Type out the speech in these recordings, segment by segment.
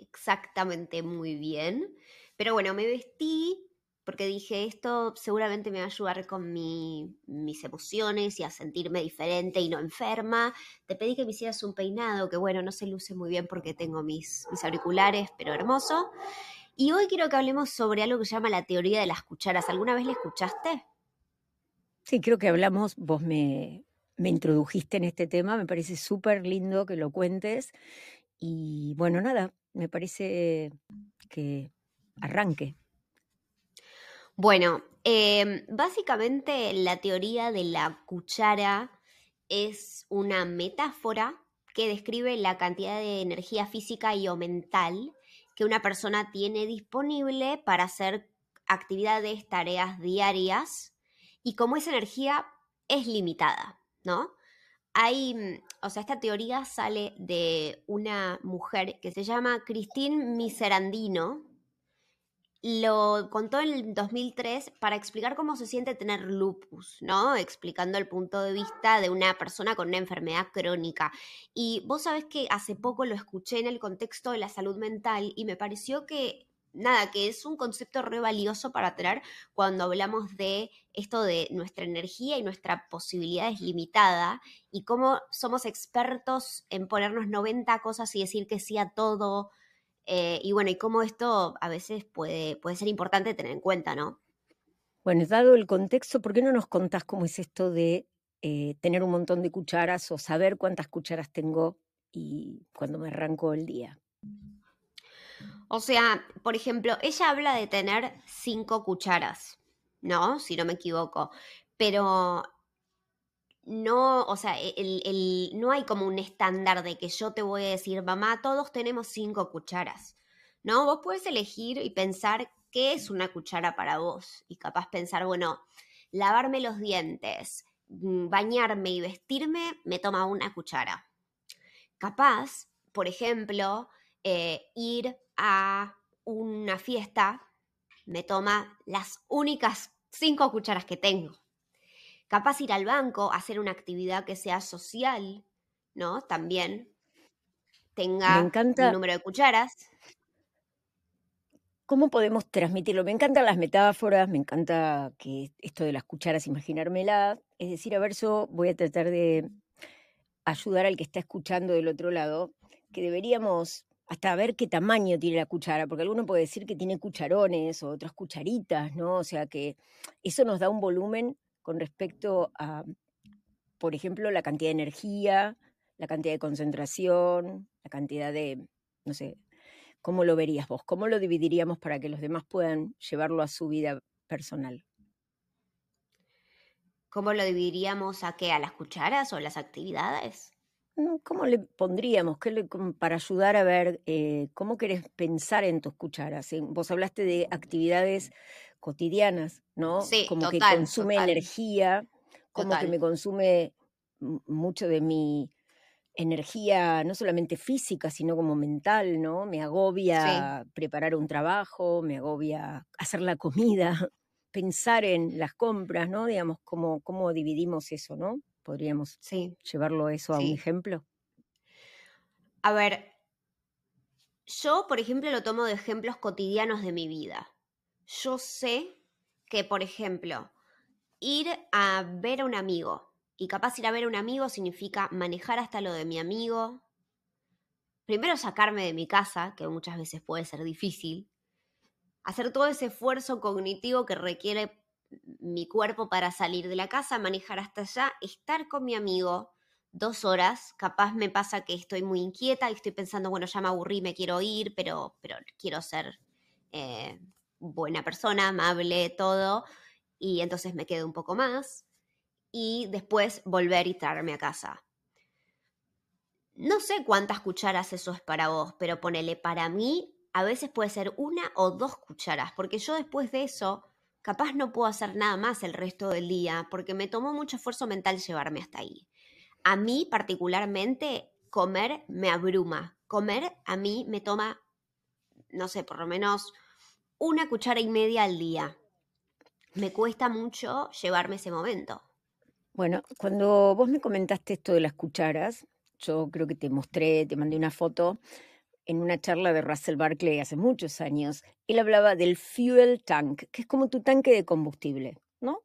exactamente muy bien, pero bueno, me vestí porque dije, esto seguramente me va a ayudar con mis emociones y a sentirme diferente y no enferma. Te pedí que me hicieras un peinado, que bueno, no se luce muy bien porque tengo mis, mis auriculares, pero hermoso. Y hoy quiero que hablemos sobre algo que se llama la teoría de las cucharas. ¿Alguna vez la escuchaste? Sí, creo que hablamos, vos me, me introdujiste en este tema, me parece súper lindo que lo cuentes. Y bueno, nada, me parece que arranque. Bueno, em, básicamente la teoría de la cuchara es una metáfora que describe la cantidad de energía física y o mental que una persona tiene disponible para hacer actividades, tareas diarias y cómo esa energía es limitada. ¿no? Hay, mm, o sea, esta teoría sale de una mujer que se llama Christine Miserandino. Lo contó en el 2003 para explicar cómo se siente tener lupus, ¿no? Explicando el punto de vista de una persona con una enfermedad crónica. Y vos sabés que hace poco lo escuché en el contexto de la salud mental y me pareció que nada, que es un concepto re valioso para tener cuando hablamos de esto de nuestra energía y nuestra posibilidad es limitada y cómo somos expertos en ponernos 90 cosas y decir que sí a todo. Eh, y bueno, y cómo esto a veces puede, puede ser importante tener en cuenta, ¿no? Bueno, dado el contexto, ¿por qué no nos contás cómo es esto de eh, tener un montón de cucharas o saber cuántas cucharas tengo y cuando me arranco el día? O sea, por ejemplo, ella habla de tener cinco cucharas, ¿no? Si no me equivoco. Pero no, o sea, el, no hay como un estándar de que yo te voy a decir, mamá, todos tenemos cinco cucharas. ¿No? Vos puedes elegir y pensar qué es una cuchara para vos. Y capaz pensar, bueno, lavarme los dientes, mm, bañarme y vestirme me toma una cuchara. Capaz, por ejemplo, eh, ir a una fiesta me toma las únicas cinco cucharas que tengo. Capaz ir al banco, hacer una actividad que sea social, ¿no? También tenga un número de cucharas. ¿Cómo podemos transmitirlo? Me encantan las metáforas, me encanta que esto de las cucharas, imaginármela. Es decir, a ver, yo voy a tratar de ayudar al que está escuchando del otro lado, que deberíamos hasta ver qué tamaño tiene la cuchara, porque alguno puede decir que tiene cucharones o otras cucharitas, ¿no? O sea que eso nos da un volumen con respecto a, por ejemplo, la cantidad de energía, la cantidad de concentración, la cantidad de, no sé, ¿cómo lo verías vos? ¿Cómo lo dividiríamos para que los demás puedan llevarlo a su vida personal? ¿Cómo lo dividiríamos a qué? ¿A las cucharas o las actividades? Mm, ¿Cómo le pondríamos para ayudar a ver eh, cómo querés pensar en tus cucharas? Vos hablaste de actividades cotidianas, ¿no? Sí, como que consume energía, como que me consume mucho de mi energía, no solamente física, sino como mental, ¿no? Me agobia preparar un trabajo, me agobia hacer la comida, pensar en las compras, ¿no? Digamos, cómo, cómo dividimos eso, ¿no? Podríamos sí. llevarlo eso a un ejemplo. A ver, yo, por ejemplo, lo tomo de ejemplos cotidianos de mi vida. Yo sé que, por ejemplo, ir a ver a un amigo, y capaz ir a ver a un amigo significa manejar hasta lo de mi amigo, primero sacarme de mi casa, que muchas veces puede ser difícil, hacer todo ese esfuerzo cognitivo que requiere mi cuerpo para salir de la casa, manejar hasta allá, estar con mi amigo dos horas, capaz me pasa que estoy muy inquieta y estoy pensando, bueno, ya me aburrí, me quiero ir, pero, pero quiero ser eh, buena persona, amable, todo, y entonces me quedo un poco más y después volver y traerme a casa. No sé cuántas cucharas eso es para vos, pero ponele para mí a veces puede ser una o dos cucharas, porque yo después de eso capaz no puedo hacer nada más el resto del día, porque me tomó mucho esfuerzo mental llevarme hasta ahí. A mí particularmente comer me abruma. Comer a mí me toma, no sé, por lo menos una cuchara y media al día. Me cuesta mucho llevarme ese momento. Bueno, cuando vos me comentaste esto de las cucharas, yo creo que te mostré, te mandé una foto en una charla de Russell Barclay hace muchos años. Él hablaba del fuel tank, que es como tu tanque de combustible, ¿no?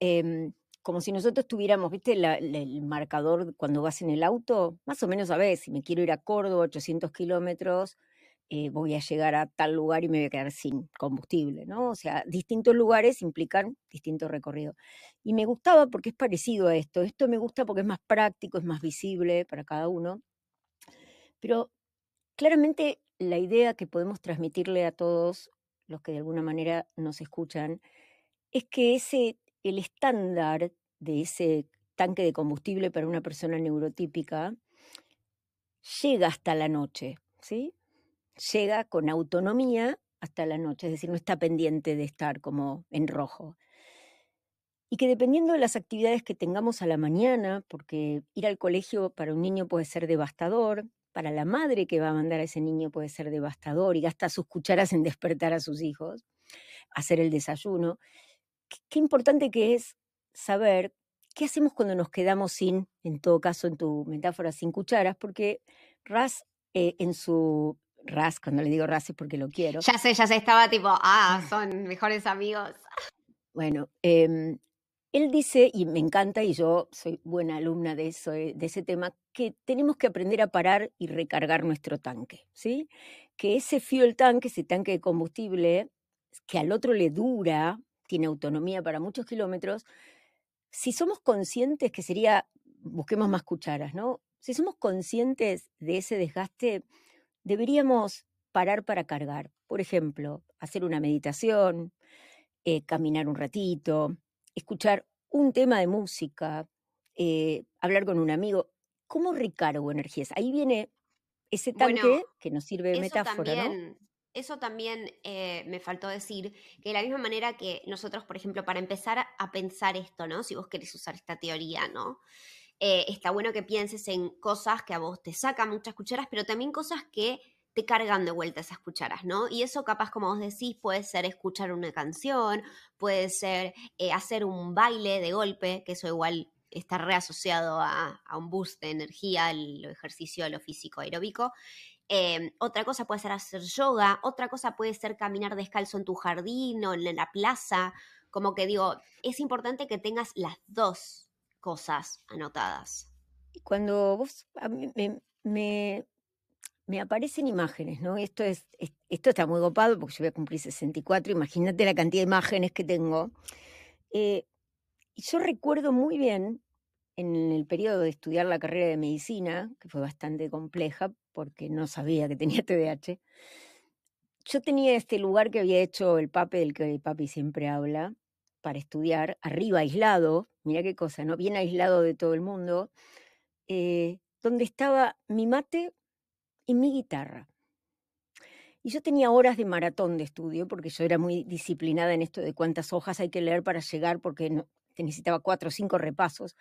Em, como si nosotros tuviéramos, ¿viste el marcador cuando vas en el auto? Más o menos sabes, si me quiero ir a Córdoba, 800 kilómetros, eh, voy a llegar a tal lugar y me voy a quedar sin combustible, ¿no? O sea, distintos lugares implican distintos recorridos. Y me gustaba porque es parecido a esto. Esto me gusta porque es más práctico, es más visible para cada uno. Pero claramente la idea que podemos transmitirle a todos los que de alguna manera nos escuchan es que ese el estándar de ese tanque de combustible para una persona neurotípica llega hasta la noche, ¿sí? Llega con autonomía hasta la noche, es decir, no está pendiente de estar como en rojo. Y que dependiendo de las actividades que tengamos a la mañana, porque ir al colegio para un niño puede ser devastador, para la madre que va a mandar a ese niño puede ser devastador y gasta sus cucharas en despertar a sus hijos, hacer el desayuno qué importante que es saber qué hacemos cuando nos quedamos sin, en todo caso en tu metáfora, sin cucharas, porque Ras eh, en su... Ras, cuando le digo Ras es porque lo quiero. Ya sé, ya sé, estaba tipo, ah, son mejores amigos. Bueno, em, él dice, y me encanta, y yo soy buena alumna de, eso, eh, de ese tema, que tenemos que aprender a parar y recargar nuestro tanque, ¿sí? Que ese fuel tank, ese tanque de combustible, que al otro le dura tiene autonomía para muchos kilómetros, si somos conscientes, que sería, busquemos más cucharas, ¿no? Si somos conscientes de ese desgaste, deberíamos parar para cargar. Por ejemplo, hacer una meditación, eh, caminar un ratito, escuchar un tema de música, eh, hablar con un amigo. ¿Cómo recargo energías? Ahí viene ese tanque que nos sirve de metáfora, ¿no? eso también eh, me faltó decir, que de la misma manera que nosotros, por ejemplo, para empezar a pensar esto, ¿no? Si vos querés usar esta teoría, ¿no? Eh, está bueno que pienses en cosas que a vos te sacan muchas cucharas, pero también cosas que te cargan de vuelta esas cucharas, ¿no? Y eso capaz, como vos decís, puede ser escuchar una canción, puede ser eh, hacer un baile de golpe, que eso igual está reasociado a, a un boost de energía, el ejercicio, lo físico aeróbico. Em, otra cosa puede ser hacer yoga, otra cosa puede ser caminar descalzo en tu jardín o en la plaza. Como que digo, es importante que tengas las dos cosas anotadas. Cuando vos me, aparecen imágenes, ¿no? Esto, es, esto está muy copado porque yo voy a cumplir 64, imagínate la cantidad de imágenes que tengo. Eh, yo recuerdo muy bien en el periodo de estudiar la carrera de medicina, que fue bastante compleja porque no sabía que tenía TDAH, yo tenía este lugar que había hecho el papi, del que el papi siempre habla, para estudiar, arriba aislado, mira qué cosa, ¿no? Bien aislado de todo el mundo, eh, donde estaba mi mate y mi guitarra. Y yo tenía horas de maratón de estudio, porque yo era muy disciplinada en esto de cuántas hojas hay que leer para llegar, porque no, necesitaba cuatro o cinco repasos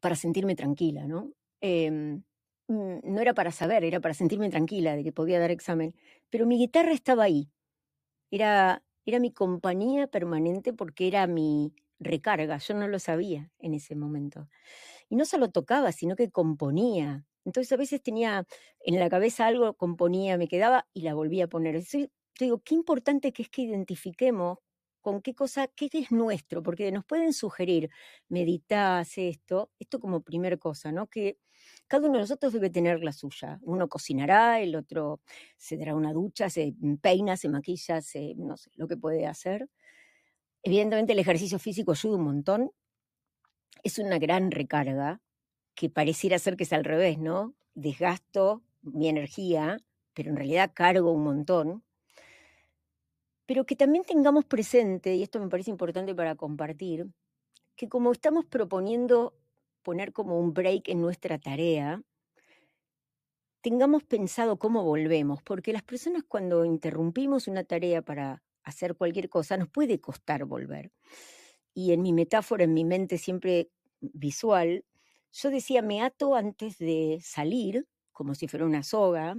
para sentirme tranquila, ¿no? Mm, no era para saber, era para sentirme tranquila de que podía dar examen, pero mi guitarra estaba ahí. Era, era mi compañía permanente porque era mi recarga, yo no lo sabía en ese momento. Y no solo tocaba, sino que componía. Entonces a veces tenía en la cabeza algo, componía, me quedaba y la volvía a poner. Yo digo, qué importante que es que identifiquemos con qué cosa, qué es nuestro, porque nos pueden sugerir, meditar, hace esto, esto como primer cosa, ¿no? Que cada uno de nosotros debe tener la suya. Uno cocinará, el otro se dará una ducha, se peina, se maquilla, se, no sé, lo que puede hacer. Evidentemente el ejercicio físico ayuda un montón. Es una gran recarga, que pareciera ser que es al revés, ¿no? Desgasto mi energía, pero en realidad cargo un montón pero que también tengamos presente, y esto me parece importante para compartir, que como estamos proponiendo poner como un break en nuestra tarea, tengamos pensado cómo volvemos, porque las personas cuando interrumpimos una tarea para hacer cualquier cosa nos puede costar volver. Y en mi metáfora, en mi mente siempre visual, yo decía, me ato antes de salir, como si fuera una soga,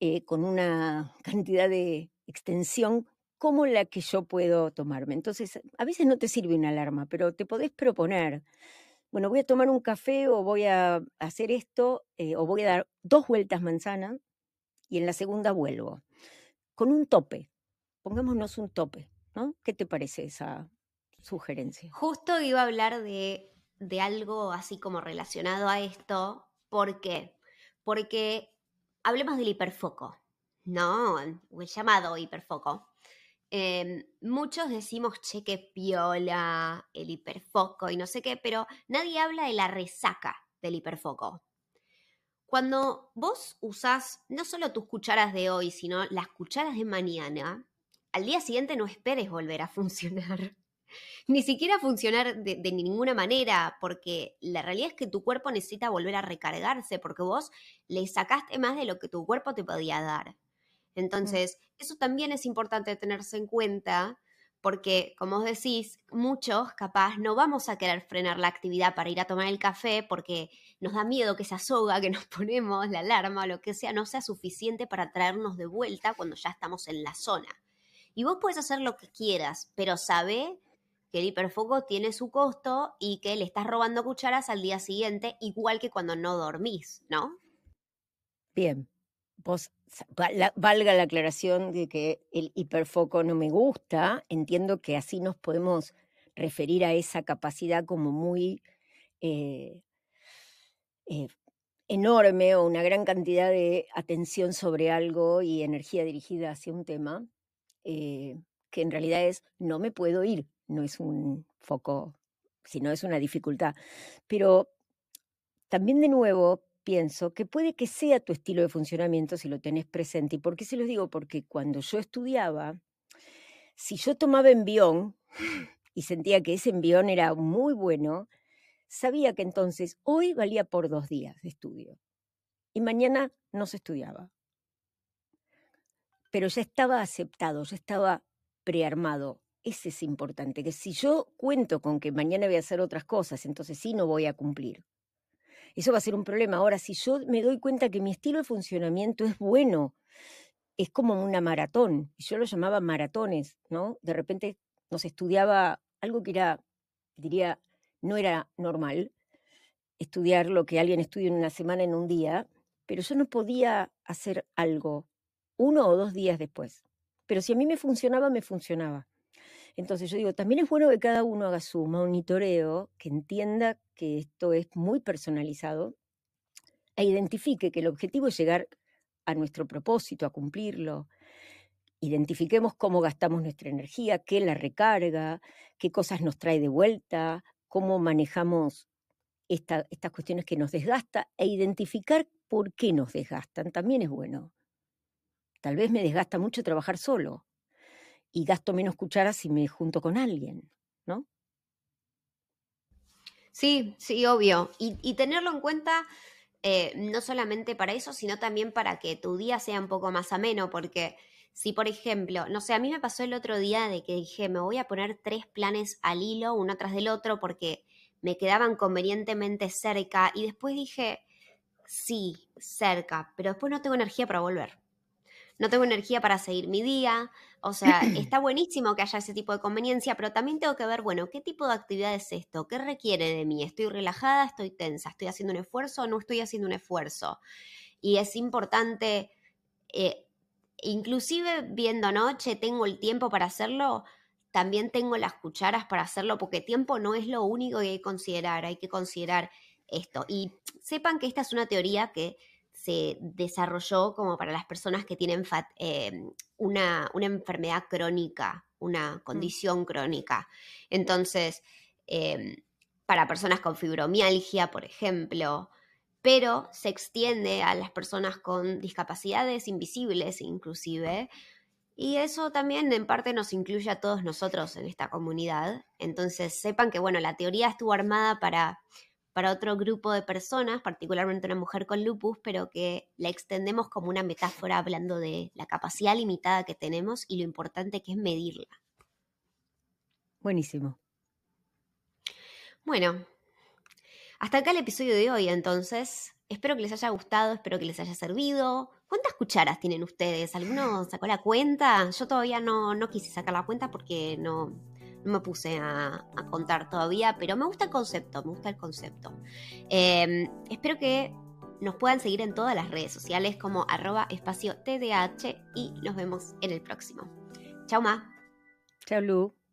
eh, con una cantidad de extensión como la que yo puedo tomarme. Entonces, a veces no te sirve una alarma, pero te podés proponer, bueno, voy a tomar un café o voy a hacer esto, eh, o voy a dar dos vueltas manzana y en la segunda vuelvo, con un tope. Pongámonos un tope, ¿no? ¿Qué te parece esa sugerencia? Justo iba a hablar de, de algo así como relacionado a esto. ¿Por qué? Porque hablemos del hiperfoco, ¿no? El llamado hiperfoco. Em, muchos decimos, che, que piola, el hiperfoco y no sé qué, pero nadie habla de la resaca del hiperfoco. Cuando vos usás no solo tus cucharas de hoy, sino las cucharas de mañana, al día siguiente no esperes volver a funcionar. Ni siquiera funcionar de, de, ninguna manera, porque la realidad es que tu cuerpo necesita volver a recargarse, porque vos le sacaste más de lo que tu cuerpo te podía dar. Entonces, eso también es importante tenerse en cuenta porque, como os decís, muchos capaz no vamos a querer frenar la actividad para ir a tomar el café porque nos da miedo que esa soga que nos ponemos, la alarma o lo que sea, no sea suficiente para traernos de vuelta cuando ya estamos en la zona. Y vos puedes hacer lo que quieras, pero sabe que el hiperfoco tiene su costo y que le estás robando cucharas al día siguiente, igual que cuando no dormís, ¿no? Bien, vos valga la aclaración de que el hiperfoco no me gusta, entiendo que así nos podemos referir a esa capacidad como muy eh, eh, enorme o una gran cantidad de atención sobre algo y energía dirigida hacia un tema, eh, que en realidad es no me puedo ir, no es un foco, sino es una dificultad. Pero también de nuevo pienso que puede que sea tu estilo de funcionamiento si lo tenés presente. ¿Y por qué se los digo? Porque cuando yo estudiaba, si yo tomaba envión y sentía que ese envión era muy bueno, sabía que entonces hoy valía por dos días de estudio y mañana no se estudiaba. Pero ya estaba aceptado, ya estaba prearmado. Ese es importante, que si yo cuento con que mañana voy a hacer otras cosas, entonces sí no voy a cumplir eso va a ser un problema. Ahora, si yo me doy cuenta que mi estilo de funcionamiento es bueno, es como una maratón, yo lo llamaba maratones, ¿no? De repente nos estudiaba algo que era, diría, no era normal, estudiar lo que alguien estudia en una semana, en un día, pero yo no podía hacer algo uno o dos días después. Pero si a mí me funcionaba, me funcionaba. Entonces yo digo, también es bueno que cada uno haga su monitoreo, que entienda que esto es muy personalizado e identifique que el objetivo es llegar a nuestro propósito, a cumplirlo. Identifiquemos cómo gastamos nuestra energía, qué la recarga, qué cosas nos trae de vuelta, cómo manejamos estas cuestiones que nos desgasta e identificar por qué nos desgastan también es bueno. Tal vez me desgasta mucho trabajar solo, y gasto menos cucharas si me junto con alguien, ¿no? Sí, sí, obvio. Y, tenerlo en cuenta eh, no solamente para eso, sino también para que tu día sea un poco más ameno, porque si, por ejemplo, no sé, a mí me pasó el otro día de que dije, me voy a poner tres planes al hilo, uno tras del otro, porque me quedaban convenientemente cerca, y después dije, sí, cerca, pero después no tengo energía para volver no tengo energía para seguir mi día. O sea, está buenísimo que haya ese tipo de conveniencia, pero también tengo que ver, bueno, ¿qué tipo de actividad es esto? ¿Qué requiere de mí? ¿Estoy relajada? ¿Estoy tensa? ¿Estoy haciendo un esfuerzo o no estoy haciendo un esfuerzo? Y es importante, eh, inclusive viendo noche, tengo el tiempo para hacerlo, también tengo las cucharas para hacerlo, porque tiempo no es lo único que hay que considerar, hay que considerar esto. Y sepan que esta es una teoría que se desarrolló como para las personas que tienen em, una, enfermedad crónica, una mm. condición crónica. Entonces, em, para personas con fibromialgia, por ejemplo, pero se extiende a las personas con discapacidades invisibles inclusive. Y eso también en parte nos incluye a todos nosotros en esta comunidad. Entonces sepan que, bueno, la teoría estuvo armada para para otro grupo de personas, particularmente una mujer con lupus, pero que la extendemos como una metáfora hablando de la capacidad limitada que tenemos y lo importante que es medirla. Buenísimo. Bueno, hasta acá el episodio de hoy, entonces. Espero que les haya gustado, espero que les haya servido. ¿Cuántas cucharas tienen ustedes? ¿Alguno sacó la cuenta? Yo todavía no, no quise sacar la cuenta porque no, no me puse a, contar todavía, pero me gusta el concepto, me gusta el concepto. Em, espero que nos puedan seguir en todas las redes sociales como arroba espacio TDH y nos vemos en el próximo. Chao, Ma. Chao, Lu.